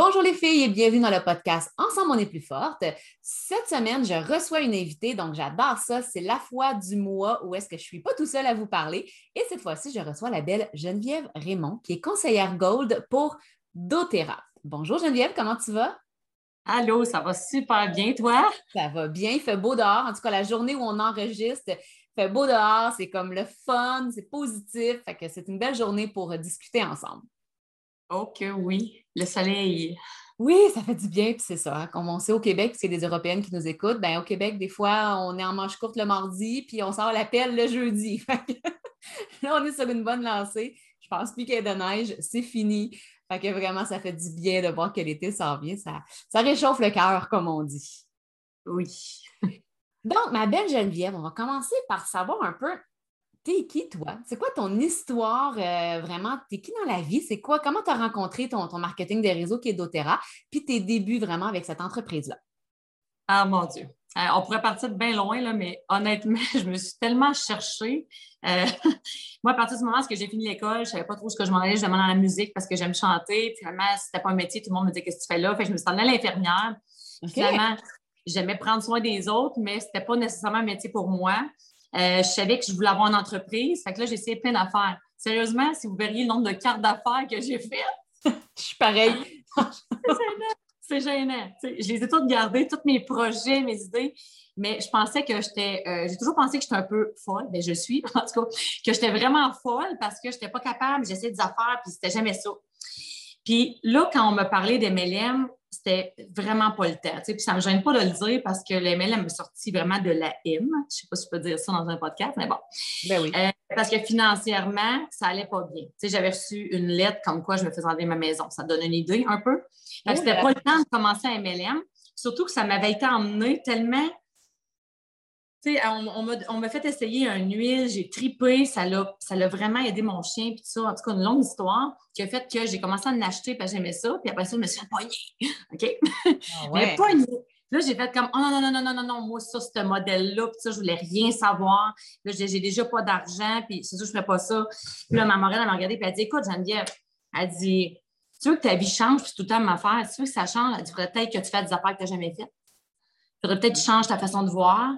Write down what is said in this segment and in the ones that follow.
Bonjour les filles et bienvenue dans le podcast Ensemble on est plus forte. Cette semaine, je reçois une invitée, donc j'adore ça. C'est la fois du mois où est-ce que je ne suis pas tout seule à vous parler? Et cette fois-ci, je reçois la belle Geneviève Raymond, qui est conseillère Gold pour doTERRA. Bonjour Geneviève, comment tu vas? Allô, ça va super bien, toi? Ça va bien, il fait beau dehors. En tout cas, la journée où on enregistre, il fait beau dehors, c'est comme le fun, c'est positif. Fait que c'est une belle journée pour discuter ensemble. Ok, oui, le soleil. Oui, ça fait du bien, puis c'est ça. Hein, comme on sait au Québec, c'est des Européennes qui nous écoutent, ben au Québec, des fois, on est en manche courte le mardi, puis on sort l'appel le jeudi. là, on est sur une bonne lancée. Je pense plus qu'il y ait de neige, c'est fini. Fait que vraiment, ça fait du bien de voir que l'été s'en vient. Ça, ça réchauffe le cœur, comme on dit. Oui. Donc, ma belle Geneviève, on va commencer par savoir un peu T'es qui, toi? C'est quoi ton histoire euh, vraiment? T'es qui dans la vie? C'est quoi? Comment tu as rencontré ton, ton, marketing des réseaux qui est doTERRA? Puis tes débuts vraiment avec cette entreprise-là? Ah mon Dieu. Euh, on pourrait partir de bien loin, là, mais honnêtement, je me suis tellement cherchée. Euh, moi, à partir du moment où j'ai fini l'école, je ne savais pas trop ce que je m'en allais. Je demandais dans la musique parce que j'aime chanter. Puis finalement, si c'était pas un métier, tout le monde me disait Qu'est-ce que tu fais là? Fait que je me suis à l'infirmière. Finalement, j'aimais prendre soin des autres, mais ce n'était pas nécessairement un métier pour moi. Euh, je savais que je voulais avoir une entreprise. Fait que là, j'ai essayé plein d'affaires. Sérieusement, si vous verriez le nombre de cartes d'affaires que j'ai faites, je suis pareil. c'est gênant. je les ai toutes gardées, tous mes projets, mes idées. Mais je pensais que j'étais. Euh, j'ai toujours pensé que j'étais un peu folle. mais ben, je suis, en tout cas, que j'étais vraiment folle parce que je n'étais pas capable. J'essayais des affaires, puis c'était jamais ça. Puis là, quand on m'a parlé des MLM, c'était vraiment pas le temps. Puis ça me gêne pas de le dire parce que le MLM me sorti vraiment de la M. Je sais pas si je peux dire ça dans un podcast, mais bon. Ben oui. Euh, parce que financièrement, ça allait pas bien. J'avais reçu une lettre comme quoi je me faisais enlever ma maison. Ça donne une idée un peu. Fait que c'était pas le temps de commencer à MLM. Surtout que ça m'avait été emmené tellement on, on m'a fait essayer un huile, j'ai tripé, ça l'a vraiment aidé mon chien, puis ça. En tout cas, une longue histoire qui a fait que j'ai commencé à en acheter parce que j'aimais ça, puis après ça, je me suis fait pogner. OK? Ah Mais pogner. Là, j'ai fait comme, oh non, non, non, non, non, non, non, moi, ça, ce modèle-là, puis ça, je voulais rien savoir. Là, j'ai déjà pas d'argent, puis c'est ça, je fais pas ça. Puis là, ma marraine, elle m'a regardé, puis elle dit, écoute, Geneviève, elle dit, tu veux que ta vie change, puis tout le temps ma affaire, tu veux que ça change, elle dit, peut-être que tu fais des affaires que tu n'as jamais faites. Il faudrait peut-être que tu changes ta façon de voir.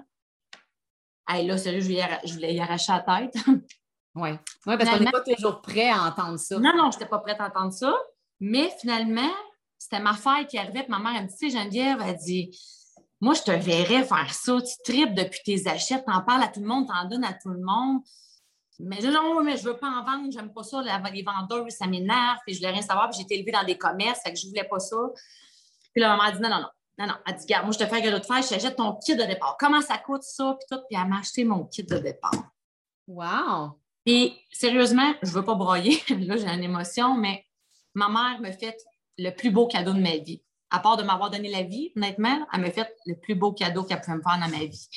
Hey, là, sérieux, je voulais y arracher la tête. oui. Ouais, parce qu'on n'est pas toujours prêt à entendre ça. Non, non, je n'étais pas prête à entendre ça. Mais finalement, c'était ma fille qui arrivait, puis ma mère, elle me dit, tu sais, Geneviève, elle dit, moi, je te verrais faire ça. Tu tripes depuis tes achètes, tu en parles à tout le monde, tu en donnes à tout le monde. Mais je non, mais je veux pas en vendre, j'aime pas ça. Les vendeurs, ça m'énerve, puis je voulais rien savoir. Puis j'ai été élevée dans des commerces, fait que je voulais pas ça. Puis la maman a dit, non, non, non, non, non. Elle dit, regarde, moi, je te fais un cadeau de fête, je t'achète ton kit de départ. Comment ça coûte ça? Puis tout. Puis elle m'a acheté mon kit de départ. Wow! Puis sérieusement, je ne veux pas broyer. Là, j'ai une émotion, mais ma mère me fait le plus beau cadeau de ma vie. À part de m'avoir donné la vie, honnêtement, elle m'a fait le plus beau cadeau qu'elle pouvait me faire dans ma vie.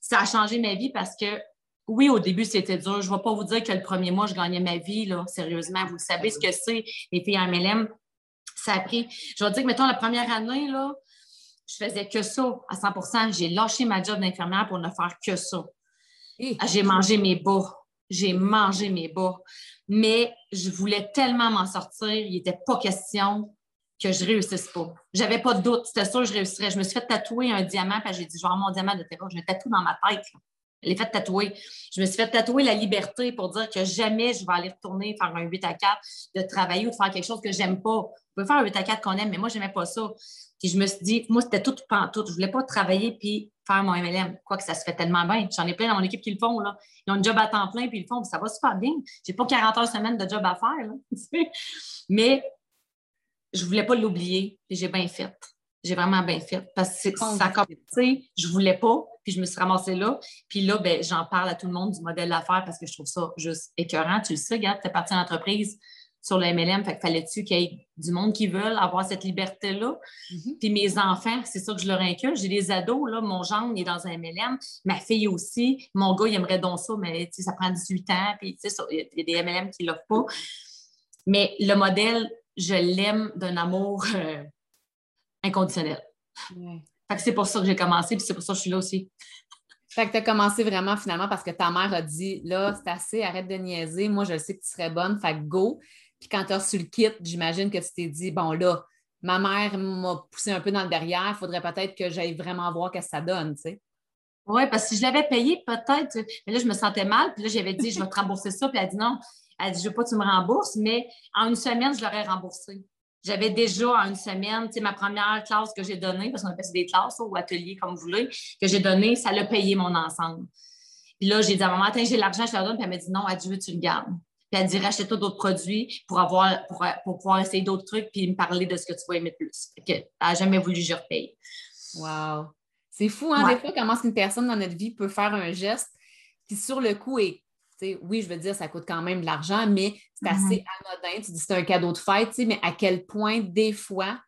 Ça a changé ma vie parce que, oui, au début, c'était dur. Je ne vais pas vous dire que le premier mois, je gagnais ma vie, là, sérieusement. Vous savez ce que c'est, les filles en MLM. Ça a pris. Je vais dire que, mettons, la première année, là, je faisais que ça à 100% J'ai lâché ma job d'infirmière pour ne faire que ça. Ah, j'ai mangé mes bas. J'ai mangé mes bas. Mais je voulais tellement m'en sortir, il n'était pas question que je réussisse pas. J'avais pas de doute, c'était sûr que je réussirais. Je me suis fait tatouer un diamant, puis j'ai dit, je vais mon diamant de terrain. Je me tatoue dans ma tête. Je l'ai fait tatouer. Je me suis fait tatouer la liberté pour dire que jamais je vais aller retourner faire un 8 à 4, de travailler ou de faire quelque chose que j'aime pas. On peut faire un 8 à 4 qu'on aime, mais moi, je n'aimais pas ça. Puis je me suis dit, moi, c'était tout pantoute. Je ne voulais pas travailler puis faire mon MLM. Quoique ça se fait tellement bien. J'en ai plein dans mon équipe qui le font. Là. Ils ont un job à temps plein puis ils le font. ça va super bien. Je n'ai pas 40 heures semaine de job à faire. Mais je ne voulais pas l'oublier. Et j'ai bien fait. J'ai vraiment bien fait. Parce que ça a commencé, je ne voulais pas, puis je me suis ramassée là. Puis là, ben, j'en parle à tout le monde du modèle d'affaires parce que je trouve ça juste écœurant. Tu le sais, regarde, tu es parti en entreprise sur le MLM. Fait que fallait-tu qu'il y ait du monde qui veulent avoir cette liberté-là? Mm-hmm. Puis mes enfants, c'est ça que je leur inculque. J'ai des ados, là. Mon gendre, il est dans un MLM. Ma fille aussi. Mon gars, il aimerait donc ça, mais ça prend 18 ans. Puis, il y a des MLM qui ne l'offrent pas. Mais le modèle, je l'aime d'un amour euh, inconditionnel. Fait que c'est pour ça que j'ai commencé, puis c'est pour ça que je suis là aussi. Fait que tu as commencé vraiment finalement parce que ta mère a dit là, c'est assez, arrête de niaiser. Moi, je sais que tu serais bonne, fait que go. Puis quand tu as reçu le kit, j'imagine que tu t'es dit, bon là, ma mère m'a poussé un peu dans le derrière, il faudrait peut-être que j'aille vraiment voir ce que ça donne, tu sais. Oui, parce que si je l'avais payé, peut-être, mais là, je me sentais mal, puis là, j'avais dit, je vais te rembourser ça, puis elle a dit non. Elle a dit, je veux pas que tu me rembourses, mais en une semaine, je l'aurais remboursé. J'avais déjà en une semaine, tu sais, ma première classe que j'ai donnée, parce qu'on appelle ça des classes ou ateliers, comme vous voulez, que j'ai donné, ça l'a payé mon ensemble. Puis là, j'ai dit à maman, attends, j'ai l'argent, je te la donne. Puis elle m'a dit, non, adieu, tu le gardes. Puis elle dit, rachète-toi d'autres produits pour, avoir, pour, pour pouvoir essayer d'autres trucs puis me parler de ce que tu vas aimer plus. elle n'a jamais voulu que je repaye. Wow. C'est fou, hein, des fois, comment une personne dans notre vie peut faire un geste qui, sur le coup, est oui, je veux dire, ça coûte quand même de l'argent, mais c'est mm-hmm. assez anodin. Tu dis c'est un cadeau de fête, mais à quel point, des fois,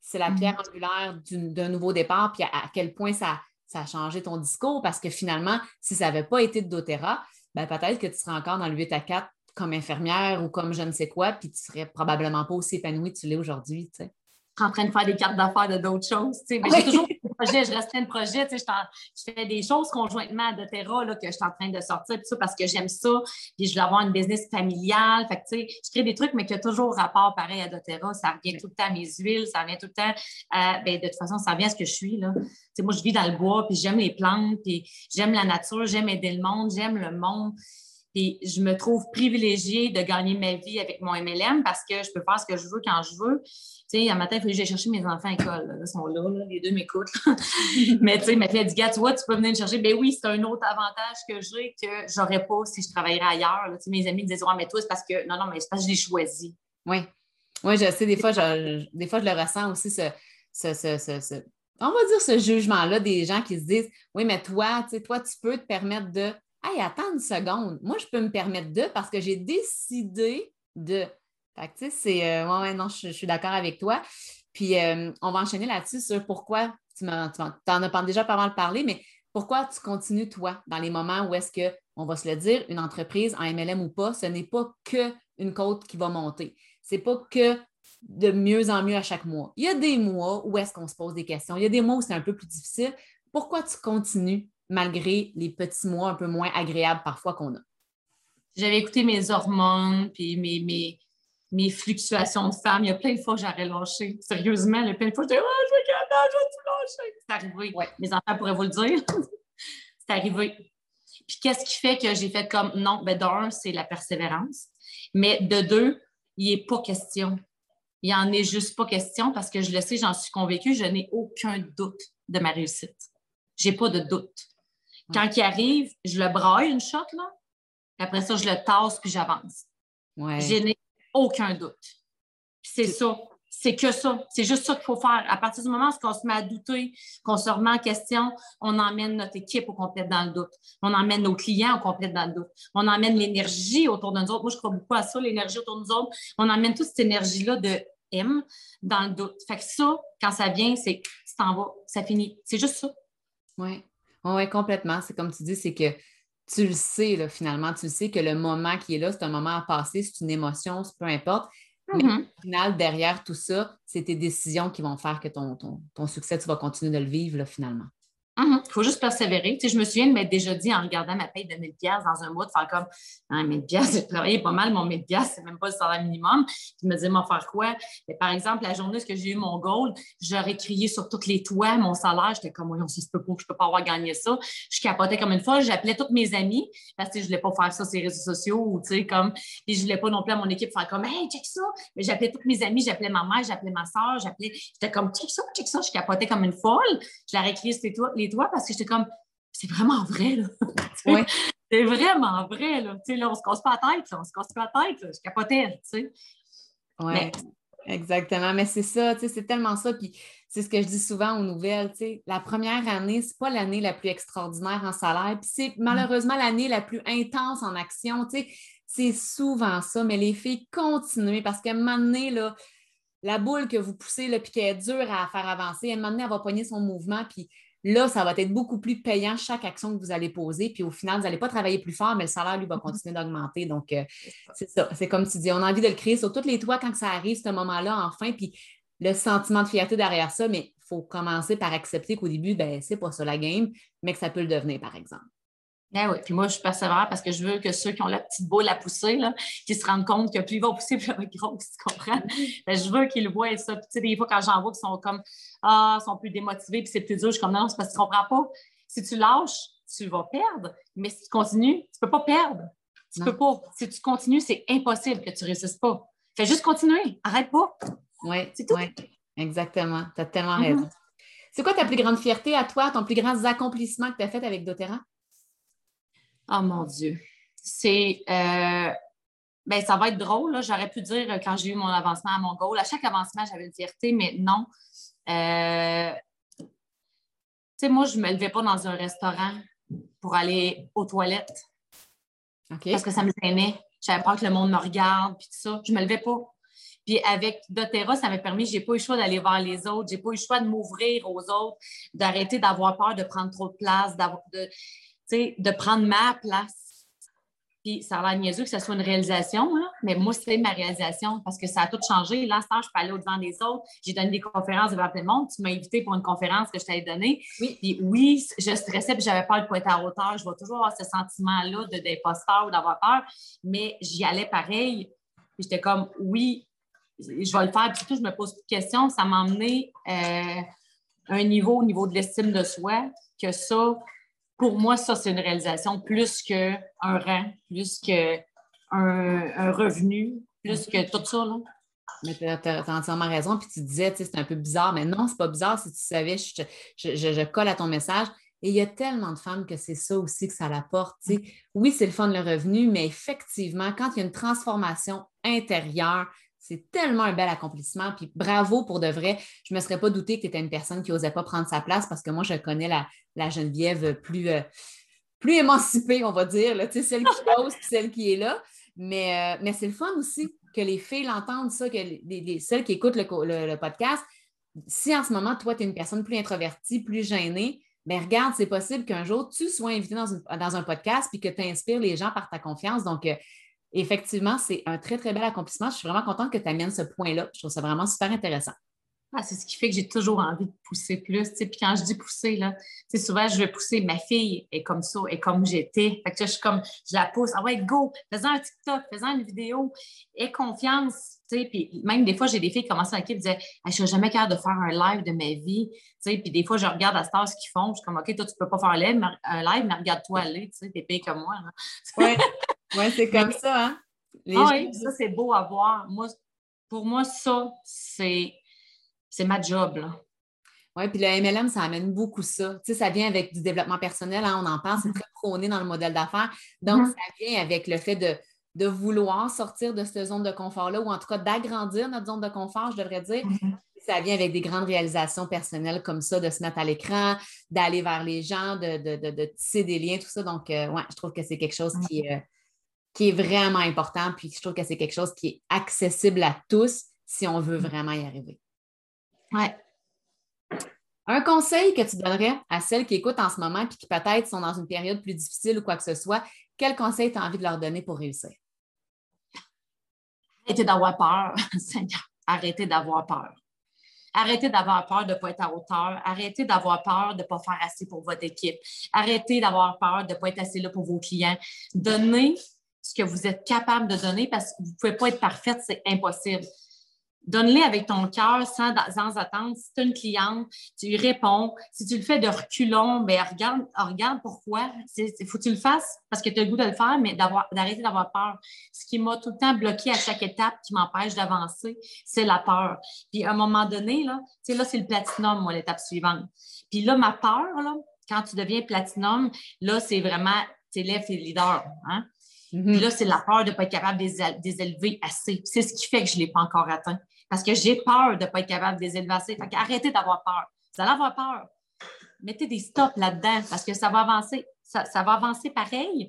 c'est la pierre mm-hmm. angulaire d'un nouveau départ, puis à, quel point ça, ça, a changé ton discours, parce que finalement, si ça n'avait pas été de doTERRA, ben, peut-être que tu serais encore dans le 8 à 4 comme infirmière ou comme je ne sais quoi, puis tu serais probablement pas aussi épanouie que tu l'es aujourd'hui. Tu sais en train de faire des cartes d'affaires de d'autres choses. Mais j'ai toujours des projets, je reste plein de projets. Je, je, fais des choses conjointement à doTERRA là, que je suis en train de sortir ça, parce que j'aime ça. Puis je veux avoir une business familiale. Fait que, je crée des trucs, mais qui ont toujours rapport pareil à doTERRA. Ça revient tout le temps à mes huiles, ça revient tout le temps à, ben, de toute façon, ça revient à ce que je suis. Là. moi, je vis dans le bois, puis j'aime les plantes, puis j'aime la nature, j'aime aider le monde, j'aime le monde. Puis je me trouve privilégiée de gagner ma vie avec mon MLM parce que je peux faire ce que je veux quand je veux. Tu sais, un matin, il fallait que j'aille chercher mes enfants à l'école. Ils sont là, les deux m'écoutent. Mais tu sais, ma fille a dit, gars, tu vois, tu peux venir me chercher. Ben oui, c'est un autre avantage que j'ai que j'aurais pas si je travaillerais ailleurs. Tu sais, mes amis me disaient, ouais, mais toi, c'est parce que, non, non, mais c'est parce que je l'ai choisi. Oui. Oui, je sais, des fois, je, des fois, je le ressens aussi, ce, ce, ce, on va dire ce jugement-là des gens qui se disent, oui, mais toi, tu sais, toi, tu peux te permettre de Hey, attends une seconde, moi, je peux me permettre de parce que j'ai décidé de. Fait que, tu sais, c'est. Euh, non, je, suis d'accord avec toi. Puis, euh, on va enchaîner là-dessus sur pourquoi, tu en, as déjà pas mal parlé, mais pourquoi tu continues, toi, dans les moments où est-ce que, on va se le dire, une entreprise en MLM ou pas, ce n'est pas qu'une côte qui va monter. Ce n'est pas que de mieux en mieux à chaque mois. Il y a des mois où est-ce qu'on se pose des questions. Il y a des mois où c'est un peu plus difficile. Pourquoi tu continues malgré les petits mois un peu moins agréables parfois qu'on a. J'avais écouté mes hormones, puis mes, mes, mes, fluctuations de femme. Il y a plein de fois que j'aurais lâché. Sérieusement, il y a plein de fois que je disais, oh, je vais je vais tout lâcher. C'est arrivé. Mes enfants pourraient vous le dire. c'est arrivé. Puis qu'est-ce qui fait que j'ai fait comme non, ben d'un, c'est la persévérance. Mais de deux, il n'est pas question. Il n'y en est juste pas question parce que je le sais, j'en suis convaincue, je n'ai aucun doute de ma réussite. J'ai pas de doute. Quand il arrive, je le braille une shot, là. Après ça, je le tasse puis j'avance. Ouais. Je n'ai aucun doute. C'est ça. C'est que ça. C'est juste ça qu'il faut faire. À partir du moment où on se met à douter, qu'on se remet en question, on emmène notre équipe au complet dans le doute. On emmène nos clients au complet dans le doute. On emmène l'énergie autour de nous autres. Moi, je crois beaucoup à ça, l'énergie autour de nous autres. On emmène toute cette énergie-là de M dans le doute. Fait que ça, quand ça vient, c'est t'en va, ça finit. C'est juste ça. Oui. Oui, complètement. C'est comme tu dis, c'est que tu le sais, là, finalement. Tu le sais que le moment qui est là, c'est un moment à passer, c'est une émotion, peu importe. Mais mm-hmm. au final, derrière tout ça, c'est tes décisions qui vont faire que ton, ton, ton succès, tu vas continuer de le vivre, là, finalement. Il mhm. faut juste persévérer. Je me souviens de m'être déjà dit en regardant ma paye de 1000 dans un mois, de faire comme ah, 1000 j'ai travaillé pas mal, mon 1000 c'est même pas le salaire minimum. Je me disais, m'en faire quoi? Par exemple, la journée où j'ai eu mon goal, j'aurais crié sur tous les toits mon salaire. J'étais comme, oui, on se peut pas, je peux pas avoir gagné ça. Je capotais comme une fois. J'appelais toutes mes amis parce que je voulais pas faire ça sur les réseaux sociaux ou, tu sais, comme, et je voulais pas non plus à mon équipe faire comme, hey, check ça. Mais j'appelais toutes mes amies, j'appelais ma mère, j'appelais ma soeur, j'appelais, j'étais comme, check ça, check ça. Je capotais comme une folle. Je l'aurais crié sur les les toits parce que j'étais comme, c'est vraiment vrai, là. C'est vraiment vrai, là. Tu sais, là, on se casse pas la tête, on se casse pas la tête, Je capotais, tu sais. Oui, exactement. Mais c'est ça, tu sais, c'est tellement ça. Puis c'est ce que je dis souvent aux nouvelles, tu sais, la première année, c'est pas l'année la plus extraordinaire en salaire, puis c'est malheureusement l'année la plus intense en action, tu sais. C'est souvent ça, mais les filles, continuez parce qu'à un moment donné, là, la boule que vous poussez, là, puis qu'elle est dure à faire avancer, à un moment donné, elle va pogner son mouvement, puis Là, ça va être beaucoup plus payant chaque action que vous allez poser. Puis au final, vous n'allez pas travailler plus fort, mais le salaire, lui, va mm-hmm. continuer d'augmenter. Donc, euh, c'est ça. C'est comme tu dis, on a envie de le créer sur tous les toits quand ça arrive, ce moment-là, enfin. Puis le sentiment de fierté derrière ça, mais il faut commencer par accepter qu'au début, ben, c'est pas ça la game, mais que ça peut le devenir, par exemple. Eh oui, puis moi, je suis persévère parce que je veux que ceux qui ont la petite boule à pousser, là, qui se rendent compte que plus ils vont pousser, plus ils vont être gros, tu comprends? Ben, je veux qu'ils le voient ça. Puis, tu sais, des fois, quand j'en vois qui sont comme, ah, sont plus démotivés, puis c'est plus dur, je suis comme, non, c'est parce que tu comprends pas. Si tu lâches, tu vas perdre. Mais si tu continues, tu peux pas perdre. Tu peux pas. Si tu continues, c'est impossible que tu réussisses pas. Fais juste continuer. Arrête pas. Oui, c'est tout. exactement. Tu as tellement mm-hmm. raison. C'est quoi ta plus grande fierté à toi, ton plus grand accomplissement que tu as fait avec doTERRA? Oh mon Dieu. C'est. Euh, ben, ça va être drôle. J'aurais pu dire quand j'ai eu mon avancement à mon goal. À chaque avancement, j'avais une fierté, mais non. Euh, tu sais, moi, je ne me levais pas dans un restaurant pour aller aux toilettes. Parce que ça me gênait. J'avais peur que le monde me regarde, puis tout ça. Je ne me levais pas. Puis avec doTERRA, ça m'a permis, je n'ai pas eu le choix d'aller voir les autres, j'ai pas eu le choix de m'ouvrir aux autres, d'arrêter d'avoir peur de prendre trop de place, de, de prendre ma place. Puis ça a l'air niaiseux que ce soit une réalisation, mais moi, c'est ma réalisation parce que ça a tout changé. Là, je peux aller au-devant des autres. J'ai donné des conférences devant plein de monde. Tu m'as invité pour une conférence que je t'avais donnée. Oui. Puis oui, je stressais puis j'avais peur de pas être à hauteur. Je vais toujours avoir ce sentiment-là d'imposteur ou d'avoir peur, mais j'y allais pareil. J'étais comme, oui, je vais le faire. Puis surtout, je me pose plus de questions. Ça m'a emmené euh, un niveau au niveau de l'estime de soi que ça, pour moi, ça, c'est une réalisation plus qu'un rang, plus qu'un un revenu, plus que tout ça. Là. Mais tu as, entièrement raison. Puis tu disais, c'est un peu bizarre, mais non, c'est pas bizarre. Si tu savais, je, je, colle à ton message. Et il y a tellement de femmes que c'est ça aussi que ça l'apporte. Oui, c'est le fun, le revenu, mais effectivement, quand il y a une transformation intérieure, c'est tellement un bel accomplissement. Puis bravo pour de vrai. Je ne me serais pas douté que tu étais une personne qui n'osait pas prendre sa place parce que moi, je connais la, Geneviève plus, euh, plus émancipée, on va dire, là, celle qui ose puis celle qui est là. Mais, euh, mais c'est le fun aussi que les filles l'entendent, ça, que les, celles qui écoutent le, podcast. Si en ce moment, toi, tu es une personne plus introvertie, plus gênée, bien, regarde, c'est possible qu'un jour, tu sois invité dans, dans un podcast puis que tu inspires les gens par ta confiance. Donc, euh, effectivement, c'est un très, très bel accomplissement. Je suis vraiment contente que tu amènes ce point-là. Je trouve ça vraiment super intéressant. Ah, c'est ce qui fait que j'ai toujours envie de pousser plus. Puis quand je dis pousser, là, souvent, je vais pousser. Ma fille est comme ça, est comme j'étais. Fait que je suis comme, je la pousse. Ah ouais, go, fais-en un TikTok, fais-en une vidéo. Aie confiance. Puis même des fois, j'ai des filles qui commencent à qui disaient Je ne jamais capable de faire un live de ma vie. Puis des fois, je regarde à Star ce qu'ils font. Je suis comme OK, toi, tu ne peux pas faire un live, mais regarde-toi aller. Tu es payé comme moi. Ouais, c'est comme ça. Hein? ah, oui, ça, c'est beau à voir. Moi, pour moi, ça, c'est ma job. Là. Oui, puis le MLM, ça amène beaucoup ça. Tu sais, ça vient avec du développement personnel, hein, on en parle, c'est mm-hmm. très prôné dans le modèle d'affaires. Donc, mm-hmm. ça vient avec le fait de, vouloir sortir de cette zone de confort-là, ou en tout cas d'agrandir notre zone de confort, je devrais dire. Mm-hmm. Ça vient avec des grandes réalisations personnelles comme ça, de se mettre à l'écran, d'aller vers les gens, de, tisser des liens, tout ça. Donc, euh, ouais, je trouve que c'est quelque chose qui, euh, qui est vraiment important, puis je trouve que c'est quelque chose qui est accessible à tous si on veut vraiment y arriver. Ouais. Un conseil que tu donnerais à celles qui écoutent en ce moment et qui peut-être sont dans une période plus difficile ou quoi que ce soit, quel conseil tu as envie de leur donner pour réussir? Arrêtez d'avoir peur, Seigneur. Arrêtez d'avoir peur. Arrêtez d'avoir peur de ne pas être à hauteur. Arrêtez d'avoir peur de ne pas faire assez pour votre équipe. Arrêtez d'avoir peur de ne pas être assez là pour vos clients. Donnez ce que vous êtes capable de donner parce que vous ne pouvez pas être parfaite, c'est impossible. Donne-les avec ton cœur sans, sans, attendre. Si tu as une cliente, tu lui réponds. Si tu le fais de reculons, bien, regarde, regarde pourquoi. Il faut que tu le fasses parce que tu as le goût de le faire, mais d'arrêter d'avoir peur. Ce qui m'a tout le temps bloqué à chaque étape, qui m'empêche d'avancer, c'est la peur. Puis à un moment donné, là, là c'est le platinum, moi, l'étape suivante. Puis là, ma peur, là, quand tu deviens platinum, là, c'est vraiment, tu élèves tes leaders. Hein? Puis là, c'est la peur de ne pas être capable de les élever assez. C'est ce qui fait que je ne l'ai pas encore atteint parce que j'ai peur de ne pas être capable de les élever assez. Fait arrêtez d'avoir peur. Vous allez avoir peur. Mettez des stops là-dedans parce que ça va avancer. Ça, va avancer pareil,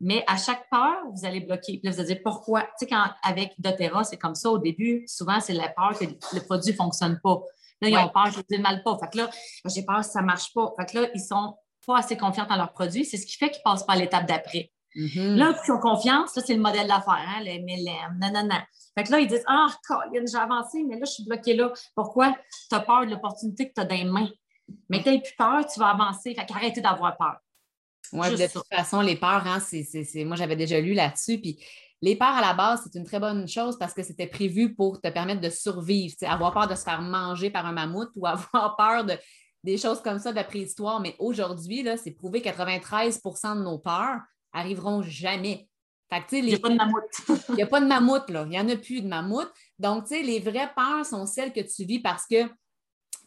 mais à chaque peur, vous allez bloquer. Puis là, vous allez dire pourquoi? Tu sais, quand avec doTERRA, c'est comme ça au début, souvent, c'est la peur que le produit ne fonctionne pas. Là, ils ont peur que je ne mal pas. Fait que là, j'ai peur que ça ne marche pas. Fait que là, ils sont pas assez confiants dans leur produit. C'est ce qui fait qu'ils ne passent pas à l'étape d'après. Mm-hmm. Là, ils ont confiance, là, c'est le modèle d'affaires, hein, le MLM, non, non, non. Fait que là, ils disent Ah, Colin, j'ai avancé, mais là, je suis bloqué là. Pourquoi? Tu as peur de l'opportunité que tu as dans les mains. Mais tu n'as plus peur, tu vas avancer. Fait qu'arrêtez d'avoir peur. Ouais, de toute façon, les peurs, hein, c'est, moi j'avais déjà lu là-dessus. Puis les peurs à la base, c'est une très bonne chose parce que c'était prévu pour te permettre de survivre. Avoir peur de se faire manger par un mammouth ou avoir peur de des choses comme ça de la préhistoire. Mais aujourd'hui, c'est prouvé que 93% de nos peurs arriveront jamais. Il n'y a pas de mammouth. Il n'y a pas de mammouth, là. Il n'y en a plus de mammouth. Donc, tu sais, les vraies peurs sont celles que tu vis parce que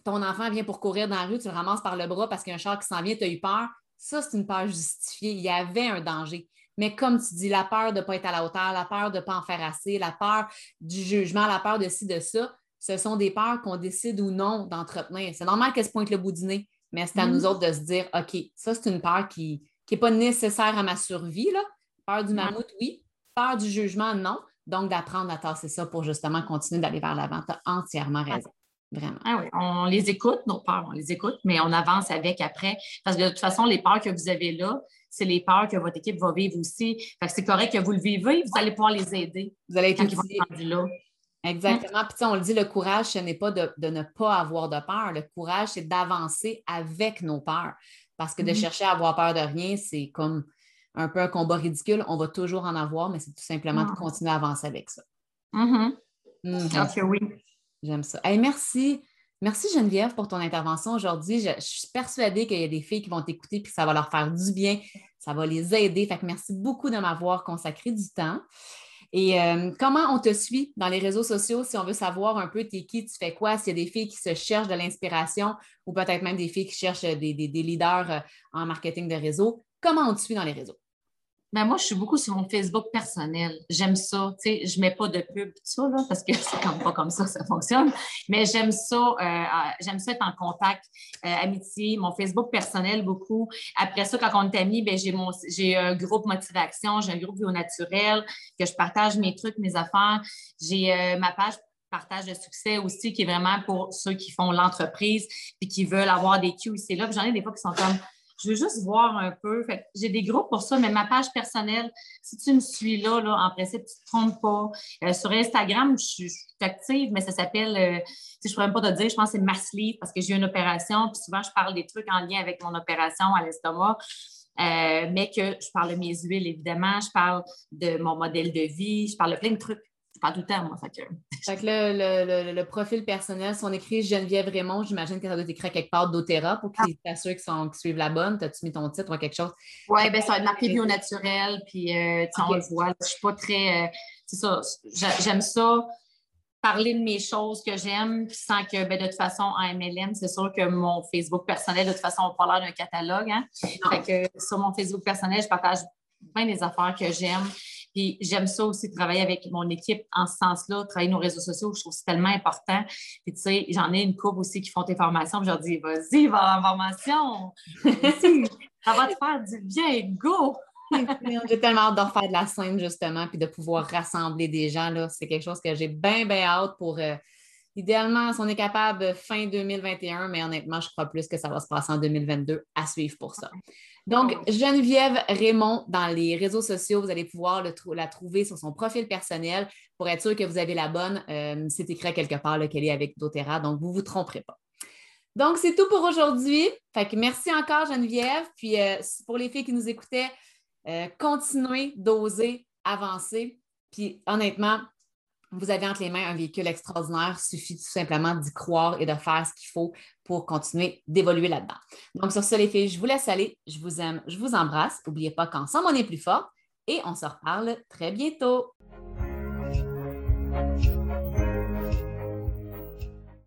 ton enfant vient pour courir dans la rue, tu le ramasses par le bras parce qu'il y a un char qui s'en vient, tu as eu peur. Ça, c'est une peur justifiée. Il y avait un danger. Mais comme tu dis, la peur de ne pas être à la hauteur, la peur de ne pas en faire assez, la peur du jugement, la peur de ci, de ça, ce sont des peurs qu'on décide ou non d'entretenir. C'est normal qu'elle se pointe le bout du nez, mais c'est à nous mm-hmm. autres de se dire OK, ça, c'est une peur qui n'est pas nécessaire à ma survie. Là. Peur du mammouth, oui. Peur du jugement, non. Donc, d'apprendre à tasser ça pour justement continuer d'aller vers l'avant. Tu as entièrement raison. Vraiment. Ah oui, on les écoute, nos peurs, on les écoute, mais on avance avec après. Parce que de toute façon, les peurs que vous avez là, c'est les peurs que votre équipe va vivre aussi. Fait que c'est correct que vous le vivez, vous allez pouvoir les aider. Vous allez être là. Exactement. Puis on le dit, le courage, ce n'est pas de, ne pas avoir de peur. Le courage, c'est d'avancer avec nos peurs. Parce que de mm-hmm. chercher à avoir peur de rien, c'est comme un peu un combat ridicule. On va toujours en avoir, mais c'est tout simplement de ah. continuer à avancer avec ça. Mm-hmm. Mm-hmm. oui. J'aime ça. merci. Merci Geneviève pour ton intervention aujourd'hui. Je, suis persuadée qu'il y a des filles qui vont t'écouter et que ça va leur faire du bien. Ça va les aider. Fait que merci beaucoup de m'avoir consacré du temps. Et euh, comment on te suit dans les réseaux sociaux si on veut savoir un peu t'es qui, tu fais quoi, s'il y a des filles qui se cherchent de l'inspiration ou peut-être même des filles qui cherchent des, des leaders euh, en marketing de réseau, comment on te suit dans les réseaux? Ben moi, je suis beaucoup sur mon Facebook personnel. J'aime ça. Tu sais, je mets pas de pub, tout ça, là, parce que c'est comme pas comme ça que ça fonctionne. Mais j'aime ça. Euh, j'aime ça être en contact, euh, amitié, mon Facebook personnel beaucoup. Après ça, quand on est amis, ben, j'ai mon j'ai un groupe motivation, j'ai un groupe bio naturel, que je partage mes trucs, mes affaires. J'ai euh, ma page partage de succès aussi, qui est vraiment pour ceux qui font l'entreprise et qui veulent avoir des ici là. J'en ai des fois qui sont comme je veux juste voir un peu. J'ai des groupes pour ça, mais ma page personnelle, si tu me suis là, là en principe, tu ne te trompes pas. Euh, sur Instagram, je suis, active, mais ça s'appelle, euh, je ne pourrais même pas te dire, je pense que c'est Mass parce que j'ai une opération, puis souvent, je parle des trucs en lien avec mon opération à l'estomac. Euh, mais que je parle de mes huiles, évidemment, je parle de mon modèle de vie, je parle de plein de trucs pas tout le temps, moi. Fait que... le, le, profil personnel, si on écrit Geneviève Raymond, j'imagine que ça doit être écrit quelque part d'Otera pour qu'ils s'assurent qu'ils suivent la bonne. As-tu mis ton titre ou quelque chose? Oui, bien, ça va être marqué bio naturel, puis euh, on le voit. Je suis pas très. Euh, c'est ça. J'aime ça parler de mes choses que j'aime, sans que, ben, de toute façon, en MLM, c'est sûr que mon Facebook personnel, de toute façon, on parle d'un catalogue. Hein? Fait que sur mon Facebook personnel, je partage bien des affaires que j'aime. Puis j'aime ça aussi, travailler avec mon équipe en ce sens-là, travailler nos réseaux sociaux, je trouve c'est tellement important. Puis tu sais, j'en ai une couple aussi qui font tes formations, puis je leur dis, vas-y, va en formation, ça va te faire du bien, go! j'ai tellement hâte de refaire de la scène, justement, puis de pouvoir rassembler des gens. Là. C'est quelque chose que j'ai bien, bien hâte pour. Euh, idéalement, si on est capable fin 2021, mais honnêtement, je crois plus que ça va se passer en 2022 à suivre pour ça. Donc, Geneviève Raymond, dans les réseaux sociaux, vous allez pouvoir la trouver sur son profil personnel pour être sûr que vous avez la bonne. Euh, c'est écrit quelque part qu'elle est avec doTERRA, donc vous ne vous tromperez pas. Donc, c'est tout pour aujourd'hui. Fait que merci encore, Geneviève. Puis, euh, pour les filles qui nous écoutaient, euh, continuez d'oser avancer. Puis, honnêtement, vous avez entre les mains un véhicule extraordinaire, suffit tout simplement d'y croire et de faire ce qu'il faut pour continuer d'évoluer là-dedans. Donc, sur ce, les filles, je vous laisse aller. Je vous aime, je vous embrasse. N'oubliez pas qu'ensemble, on est plus fort et on se reparle très bientôt.